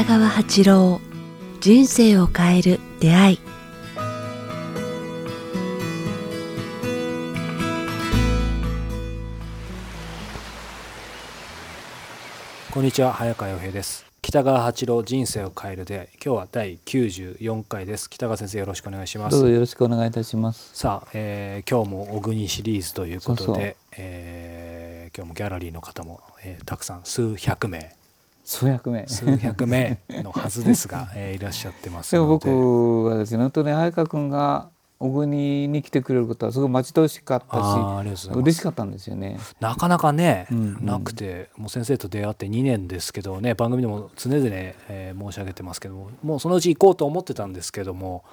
北川八郎人生を変える出会い。こんにちは早川洋平です。北川八郎人生を変える出会い。今日は第94回です。北川先生よろしくお願いします。どうぞよろしくお願いいたします。さあ、えー今日も小国シリーズということでそうそう。えー今日もギャラリーの方も、えーたくさん数百名数百名。数百名のはずですが、えーいらっしゃってますでもので僕はですね、本当に早川君が小国に来てくれることはすごい待ち遠しかったし、嬉しかったんですよね。なかなかね、うんうんなくてもう先生と出会って2年ですけどね番組でも常々、えー申し上げてますけどももうそのうち行こうと思ってたんですけども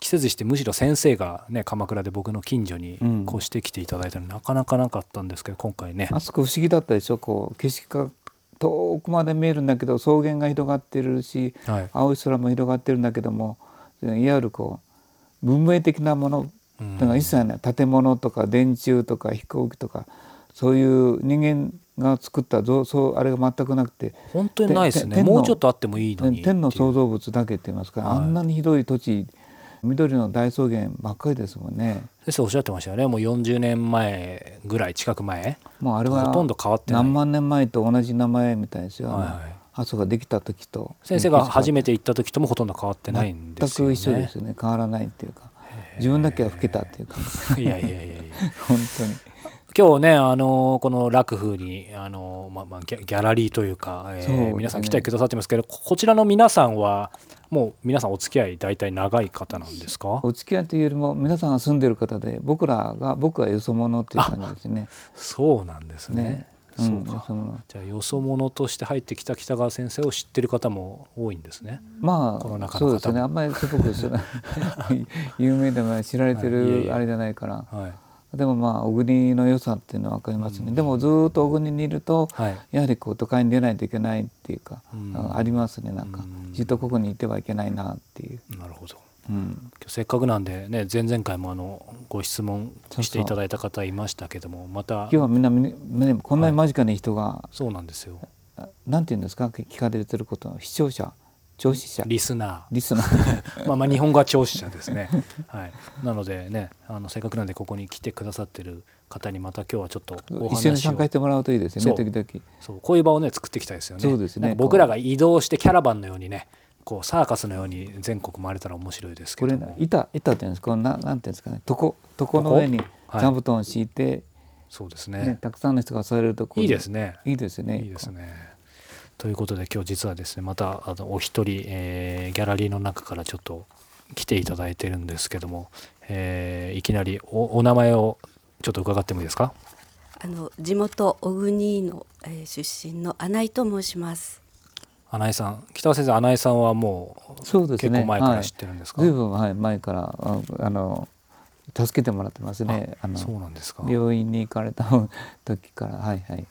季節してむしろ先生がね鎌倉で僕の近所にうん越してきていただいたのなかなかなかったんですけど今回ねあそこ不思議だったでしょ？こう景色が遠くまで見えるんだけど、草原が広がってるし、はい。青い空も広がってるんだけども、いわゆるこう文明的なものうん。だから一切ね建物とか電柱とか飛行機とかそういう人間が作った像そうあれが全くなくて本当にないですね。て天のもうちょっとあってもいいのに天の創造物だけって言いますから、はい。あんなに広い土地緑の大草原ばっかりですもんね。先生おっしゃってましたよね。もう40年前ぐらい近く前。もうあれはほとんど変わってない。何万年前と同じ名前みたいですよ、はいはい。阿蘇ができた時と。先生が初めめて行った時ともほとんど変わってないんですよね。全く一緒ですよね。変わらないっていうか。自分だけは老けたっていうか。いやいやいやいや。本当に。今日ね、あのこの楽風に、あのまあまあ、ギャギャラリーというか、えーね。皆さん来てくださってますけどここちらの皆さんはもう皆さんお付き合い大体長い方なんですか？お付き合いというよりも皆さんが住んでる方で僕らが僕はよそ者っていう感じですね。そうなんですね。ね。そううんよかじゃあよそ者として入ってきた北川先生を知ってる方も多いんですね。まこの中そうですね。あんまりすごく有名でも知られてるあれじゃないから。はいでもまあ小国の良さっていうのは分かりますね、でもずーっと小国にいるとはい。やはりこう都会に出ないといけないっていうか、うん。あありますねなんか。うん。ずっとここにいてはいけないなっていう、なるほど。うん、せっかくなんでね前々回もあのご質問していただいた方いましたけどもまた今日はみんなみんなこんなに間近に人が、そうなんですよ。あなんて言うんですか？聞かれてること視聴者聴取者。リスナー。リスナー。まあまあ日本語は聴取者ですね。はい。なのでね、あのせっかくなんでここに来てくださってる方にまた今日はちょっとお一緒に参加してもらうといいですよね時々。そう。こういう場をね作っていきたいですよね。そうですね。僕らが移動してキャラバンのようにね、こうサーカスのように全国回れたら面白いですけこれ。板板っていうんですか？ななんていうんですかね？床床の上にはい。座布団を敷いて、そうですね。ね。たくさんの人が座れるところいいですね。いいですねいいですね。ということで今日実はですねまたあのお一人、えーギャラリーの中からちょっと来ていただいてるんですけども、えーいきなりおお名前をちょっと伺ってもいいですか？あの地元小国の、えー出身の穴井と申します。穴井さん北川先生穴井さんはもうそうですね。結構前から知ってるんですか、ずい。ぶん、はい、前からああの助けてもらってますね。あのそうなんですか。病院に行かれた時から。はいはい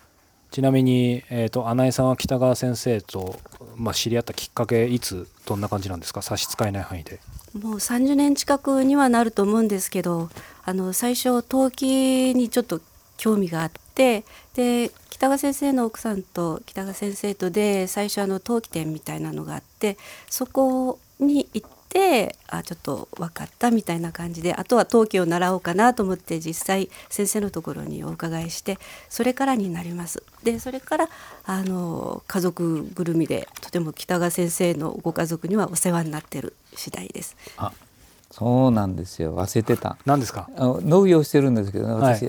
ちなみに、えー、と穴井さんは北川先生と、まあ、知り合ったきっかけいつどんな感じなんですか？差し支えない範囲でもう30年近くにはなると思うんですけど、あの最初陶器にちょっと興味があって、で北川先生の奥さんと北川先生とで最初あの陶器店みたいなのがあって、そこに行って。あちょっと分かったみたいな感じであとは陶器を習おうかなと思って実際先生のところにお伺いしてそれからになります。でそれからあの家族ぐるみでとても北川先生のご家族にはお世話になっている次第です。あそうなんですよ。忘れてた。何ですか？農業してるんですけどねはい。私、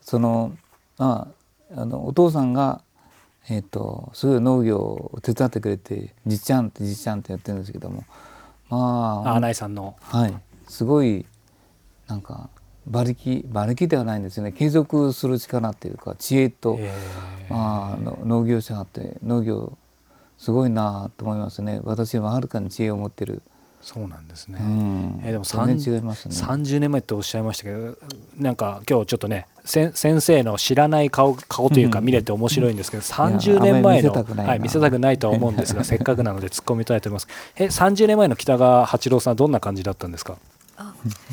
そのまああのお父さんがえっ、とすごい農業を手伝ってくれてじっちゃんってじっちゃんってやってるんですけどもまああさんの。はい。すごいなんか馬力馬力ではないんですよね。継続する力っていうか知恵と、えーまあの農業者って農業すごいなと思いますね。私ははるかに知恵を持ってる、そうなんですね、うん。えーでも全然違いますね。30年前っておっしゃいましたけどなんか今日ちょっとね先生の知らない顔顔というかうん。見れて面白いんですけど、い30や年前のはい、見せたくないとは思うんですが せっかくなので突っ込みたいと思います。え30年前の北川八郎さんはどんな感じだったんですか？あ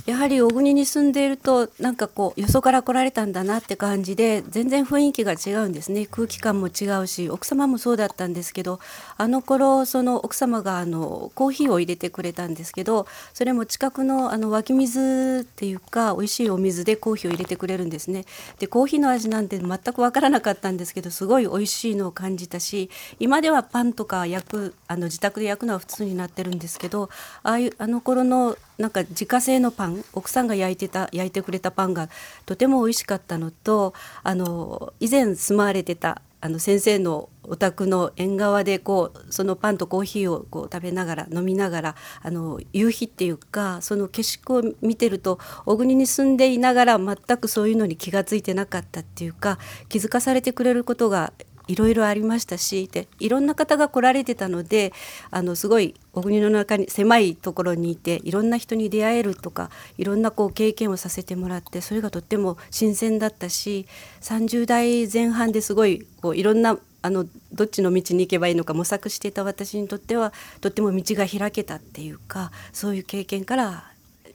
やはり小国に住んでいるとなんかこうよそから来られたんだなって感じで全然雰囲気が違うんですね。空気感も違うし奥様もそうだったんですけどあの頃その奥様があのコーヒーを入れてくれたんですけどそれも近くのあの湧き水っていうか美味しいお水でコーヒーを入れてくれるんですね。でコーヒーの味なんて全く分からなかったんですけどすごい美味しいのを感じたし今ではパンとか焼くあの自宅で焼くのは普通になってるんですけどああいうあの頃のなんか自家製のパン奥さんが焼いてた焼いてくれたパンがとても美味しかったのとあの以前住まわれてたあの先生のお宅の縁側でこうそのパンとコーヒーをこう食べながら飲みながらあの夕日っていうかその景色を見てると小国に住んでいながら全くそういうのに気が付いてなかったっていうか気づかされてくれることがいろいろありましたしでいろんな方が来られてたのであのすごい小国の中に狭いところにいていろんな人に出会えるとかいろんなこう経験をさせてもらってそれがとっても新鮮だったし30代前半ですごいこういろんなあのどっちの道に行けばいいのか模索していた私にとってはとっても道が開けたっていうかそういう経験から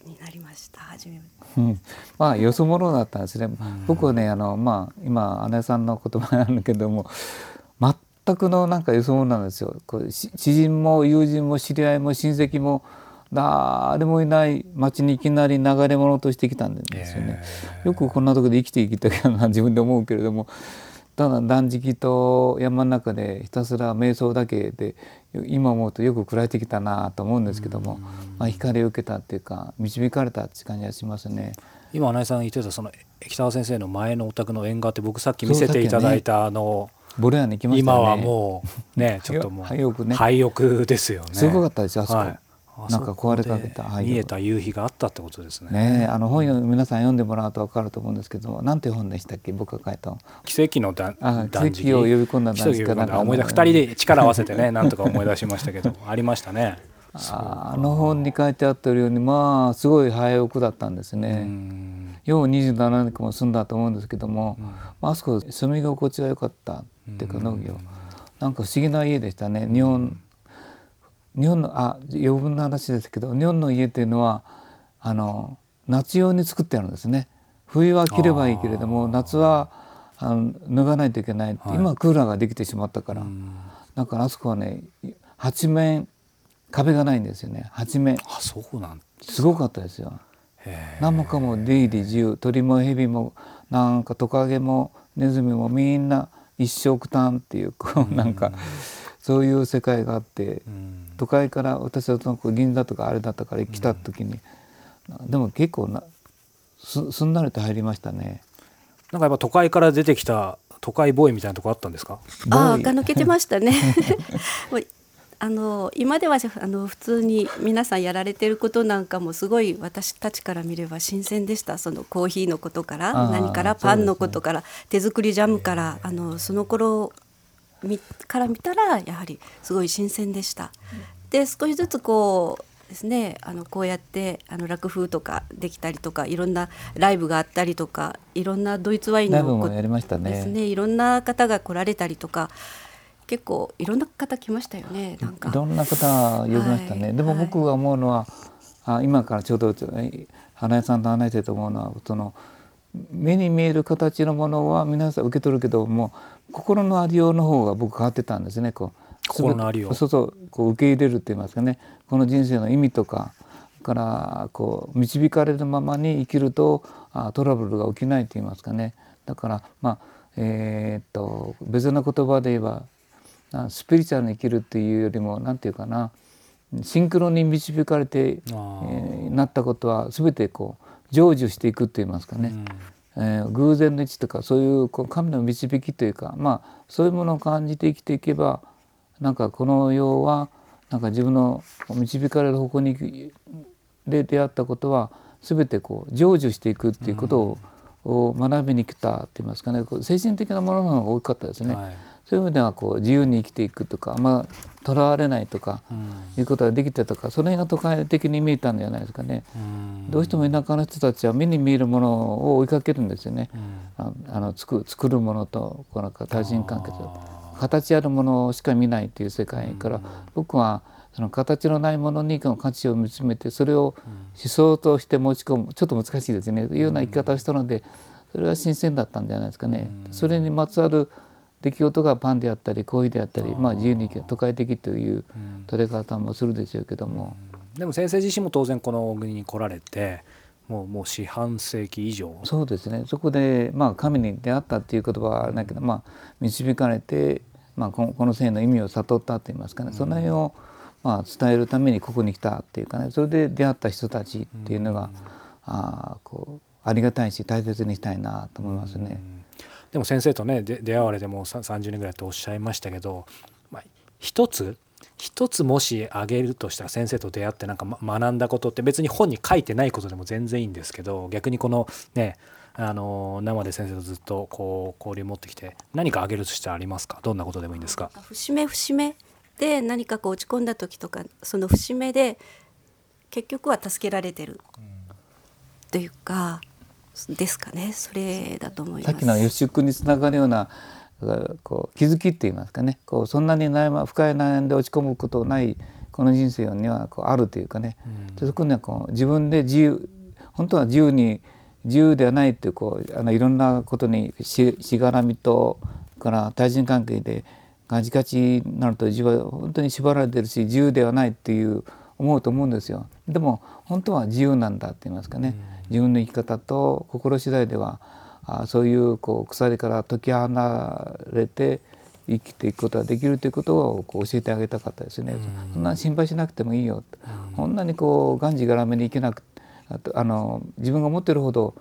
になりました。初めうん、まあよそ者だったんですね、僕はねあの、まあ、今姉さんの言葉なんだけども全くのなんかよそ者なんですよ。こう知人も友人も知り合いも親戚も誰もいない町にいきなり流れ者としてきたんですよね。よくこんなとこで生きていきたいな自分で思うけれどもただ断食と山の中でひたすら瞑想だけで今思うとよく食らえてきたなと思うんですけども、まあ、光を受けたっていうか導かれたって感じがしますね。今穴井さん言ってたその北川先生の前のお宅の縁側って僕さっき見せていただいたあの、ボレアに行きました、ね、今はもうねちょっともう 廃屋ね。廃屋ですよね。すごかったですよあそこ、はいなんか壊れかけた見えた夕日があったってことですね。ねあの本を皆さん読んでもらうと分かると思うんですけど、なんて本でしたっけ僕が書いた奇跡の断奇跡を呼び込んだ断食かなんか思い出二人で力を合わせてねなんとか思い出しましたけど ありましたね。あの本に書いてあったようにまあすごい早奥だったんですね。よう27年間も住んだと思うんですけども、うん、あそこ住み心地が良かったっていうか農業、なんか不思議な家でしたね。日本日本のあ余分な話ですけど日本の家っていうのはあの夏用に作ってあるんですね。冬は着ればいいけれども夏はあの脱がないといけない、はい、今クーラーができてしまったから。だからあそこはね八面壁がないんですよね。八面。あそうなんす。ごかったですよ。何もかも出入り自由。鳥も蛇もなんかトカゲもネズミもみんな一生くたんっていうこうなんかそういう世界があって、都会から私はその銀座とかあれだったから来た時に、でも結構なすすんなりと入りましたね。なんかやっぱ都会から出てきた都会ボーイみたいなとこあったんですか？ああ、が抜けてましたね。あの今ではあの普通に皆さんやられてることなんかもすごい私たちから見れば新鮮でしたそのコーヒーのことから何からパンのことから、ね、手作りジャムからあのその頃から見たらやはりすごい新鮮でした。で少しずつこうですねあのこうやってあの楽風とかできたりとかいろんなライブがあったりとかいろんなドイツワインのですねいろんな方が来られたりとか結構いろんな方来ましたよねなんか。いろんな方呼びましたね、はい、でも僕が思うのは、はい、あ今からちょうど花屋さんと話してると思うのはその目に見える形のものは皆さん受け取るけども心のありようの方が僕変わってたんですね。こう心のありよう。そうそうこう受け入れるって言いますかね。この人生の意味とかからこう導かれるままに生きるとあトラブルが起きないと言いますかね。だからまあえー、っと別な言葉で言えばスピリチュアルに生きるっていうよりも何て言うかなシンクロに導かれて、えー、なったことは全てこう成就していくって言いますかね、うん、えー、偶然の位置とかそういうこう神の導きというかまあそういうものを感じて生きていけばなんかこの世はなんか自分の導かれる方向にで出会ったことは全てこう成就していくっていうことを学びに来たって言いますかね。精神的なものの方が大きかったですね。はいそういう意味ではこう自由に生きていくとかまあとらわれないとか、いうことができたとかその辺が都会的に見えたんじゃないですかね。どうしても田舎の人たちは目に見えるものを追いかけるんですよね。あの作作るものとこの対人関係と。形あるものしか見ないという世界から僕はその形のないものに価値を見つめてそれを思想として持ち込むちょっと難しいですね。というような生き方をしたのでそれは新鮮だったんじゃないですかね。それにまつわる出来事がパンであったりコーヒーであったりまあ自由に都会的という取れ方もするでしょうけども。でも先生自身も当然この小国に来られてもうもう四半世紀以上。そうですね。そこで、まあ、神に出会ったっていう言葉はあれだけど、まあ、導かれて、まあ、この生の意味を悟ったといいますかね、その辺を、まあ、伝えるためにここに来たっていうかね。それで出会った人たちっていうのが、あこうありがたいし大切にしたいなと思いますね。でも先生とね出会われても30年ぐらいとおっしゃいましたけど、まあ、一つ一つもし挙げるとしたら先生と出会ってなんか学んだことって別に本に書いてないことでも全然いいんですけど逆にこのねあの生で先生とずっとこう交流持ってきて何か挙げるとしたらありますか？どんなことでもいいんですか？節目節目で何かこう落ち込んだ時とかその節目で結局は助けられてる。というか、ですかねそれだと思います。さっきの予祝につながるようなこう気づきって言いますかねこうそんなに悩ま深い悩んで落ち込むことないこの人生にはこうあるというかね、うん、そこにはこう自分で自由本当は自由に自由ではないっていうこうあのいろんなことにししがらみとから対人関係でガチガチになると自分は本当に縛られてるし自由ではないっていう思うと思うんですよ。でも本当は自由なんだって言いますかね、うん、自分の生き方と心次第ではあそういうこう鎖から解き放れて生きていくことができるということをこう教えてあげたかったですね。そんな心配しなくてもいいよ。こんなにこうがんじがらめに生きなくあとあの自分が持ってるほど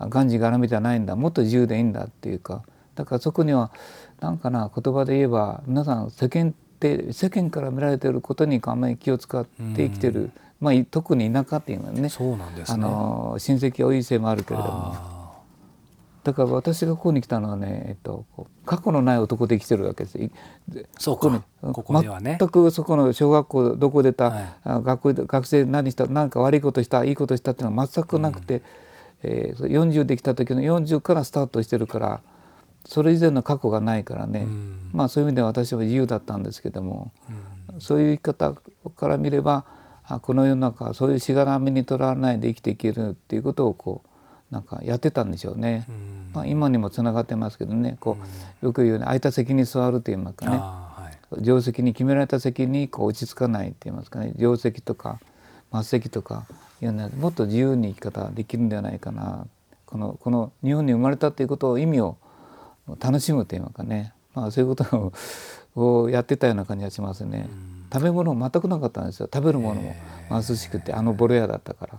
がんじがらめじゃないんだ。もっと自由でいいんだっていうか。だからそこには何かな言葉で言えば皆さん世間って世間から見られていることにあんまり気を使って生きてる、まあ、特に田舎っていうのはねそうなんです、ね、あの親戚多いせいもあるけれども。だから私がここに来たのはね、えっと、過去のない男で生きてるわけです。そうか。ここではね。全くそこの小学校どこ出た、はい、学校学生何した何か悪いことしたいいことしたっていうのは全くなくて、うん、えー、40できた時の40からスタートしてるからそれ以前の過去がないからね、うん、まあそういう意味では私は自由だったんですけども、うん、そういう生き方から見ればこの世の中そういうしがらみにとらわれないで生きていけるっていうことをこうなんかやってたんでしょうね。まあ、今にもつながってますけどね。こうよく言うように空いた席に座ると言いますかね、はい、定石に決められた席にこう落ち着かないって言いますかね。定石とか末席とかいうのはもっと自由に生き方できるんではないかな。このこの日本に生まれたということを意味を楽しむといいますかね、まあ、そういうことをやってたような感じがしますね。食べ物全くなかったんですよ。食べるものも。貧しくてあのボロ屋だったから。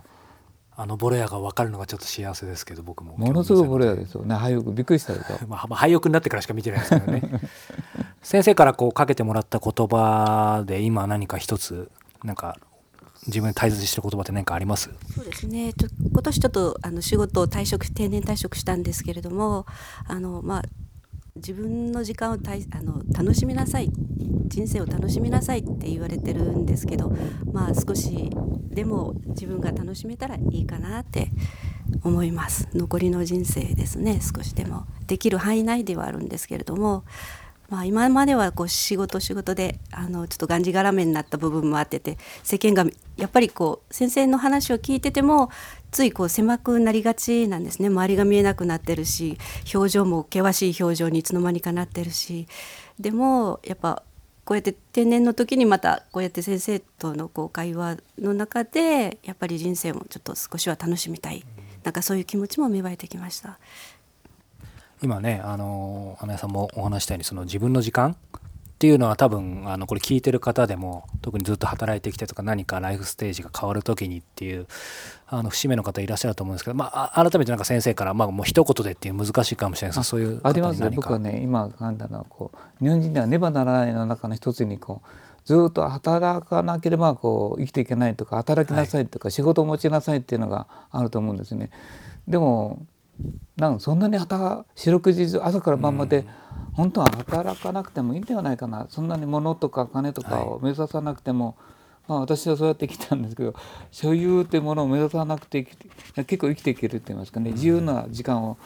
あのボロ屋が分かるのがちょっと幸せですけど僕も。ものすごいボロ屋ですよね。廃屋びっくりしたでしょ、まあ、廃屋になってからしか見てないですけどね。先生からこうかけてもらった言葉で今何か一つなんか自分で大切にしてる言葉って何かあります？そうですね。ちょ今年ちょっとあの仕事を退職定年退職したんですけれどもあのまあ自分の時間をたいあの楽しみなさい。人生を楽しみなさいって言われてるんですけどまあ少しでも自分が楽しめたらいいかなって思います。残りの人生ですね。少しでも。できる範囲内ではあるんですけれどもまあ、今まではこう仕事仕事であのちょっとがんじがらめになった部分もあってて世間がやっぱりこう先生の話を聞いててもついこう狭くなりがちなんですね。周りが見えなくなってるし表情も険しい表情にいつの間にかなってるし。でもやっぱこうやって定年の時にまたこうやって先生とのこう会話の中でやっぱり人生もちょっと少しは楽しみたい。なんかそういう気持ちも芽生えてきました。今ねあの花屋さんもお話したようにその自分の時間っていうのは多分あのこれ聞いてる方でも特にずっと働いてきてとか何かライフステージが変わる時にっていうあの節目の方いらっしゃると思うんですけど、まあ、改めてなんか先生から、まあ、もう一言でっていう難しいかもしれないですそういうありますよ僕はね今考えたのはこう日本人ではねばならないの中の一つにこうずっと働かなければこう生きていけないとか働きなさいとか、仕事を持ちなさいっていうのがあると思うんですね。でもなんそんなに働四六時中朝から晩まで、本当は働かなくてもいいんではないかな。そんなに物とか金とかを目指さなくても、はい、まあ、私はそうやってきたんですけど 所有っていうものを目指さなくて結構生きていけるって言いますかね。自由な時間を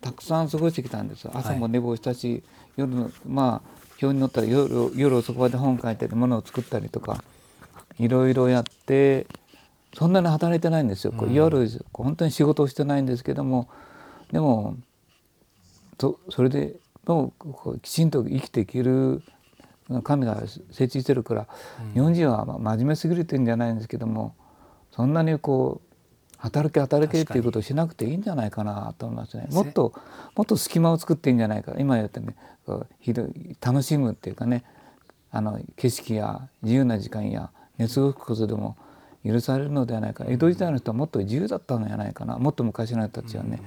たくさん過ごしてきたんです。朝も寝坊したし、はい、夜のまあ表に乗ったら夜夜遅くまで本書いたり物を作ったりとかいろいろやってそんなに働いてないんですよ、こういわゆる本当に仕事をしてないんですけどもでもそそれでもこうきちんと生きていける神が設置してるから、日本人はまあ真面目すぎるっていうんじゃないんですけどもそんなにこう働け働けっていうことをしなくていいんじゃないかなと思いますね。もっともっと隙間を作っていいんじゃないか。今言ったねひどい楽しむっていうかねあの景色や自由な時間や寝過ごすことでも許されるのではないか。江戸時代の人はもっと自由だったのではないかな。もっと昔の人たちはね、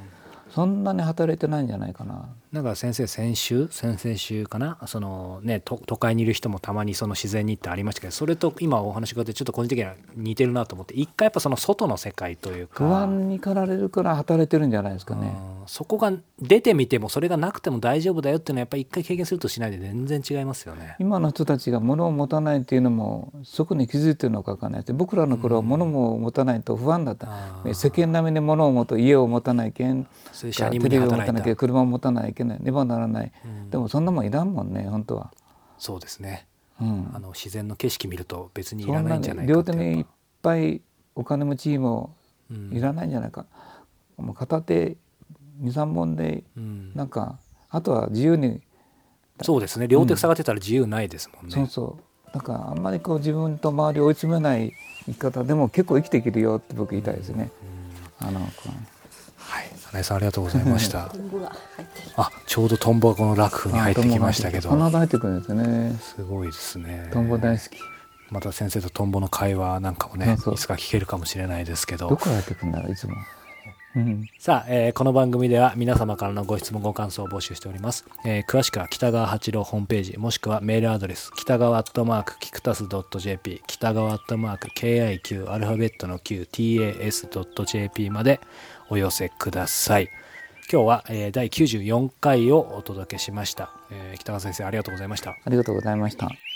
そんなに働いてないんじゃないかな。なんか先生先週先々週かな？そのね都都会にいる人もたまにその自然にってありましたけどそれと今お話伺ってちょっと個人的には似てるなと思って一回やっぱその外の世界というか不安に駆られるから働いてるんじゃないですかね。うんそこが出てみてもそれがなくても大丈夫だよっていうのはやっぱり一回経験するとしないで全然違いますよね。今の人たちが物を持たないっていうのもそこに気づいてるのかわかんないです僕らの頃は物も持たないと不安だった、あー。世間並みに物を持と家を持たないけんテレビを持たたなきゃ車を持たないけないねばならない、うん。でもそんなもんいらんもんね本当は、そうですね。うん。あの自然の景色見ると別にいらないんじゃないに両手にいっぱいお金持ちもうん。いらないんじゃないか、もう片手23本でうんなんかあとは自由にそうですね両手塞がってたら自由ないですもんね。そうそうだからあんまりこう自分と周りを追い詰めない生き方でも結構生きていけるよって僕言いたいですね。あのこうはい、金井さんありがとうございました。あ、ちょうどトンボがこの楽譜に入ってきましたけど、入ってくるんですよね。すごいですね。トンボ大好き。また先生とトンボの会話なんかもね、そうそういつか聞けるかもしれないですけどどこ。から入ってくるんだろういつも。うん。さあ、えーこの番組では皆様からのご質問ご感想を募集しております、えー詳しくは北川八郎ホームページもしくはメールアドレス北川アットマークキクタス .jp 北川アットマーク KIQ アルファベットの QTAS.jp までお寄せください今日は、えー第94回をお届けしました、えー北川先生ありがとうございましたありがとうございました。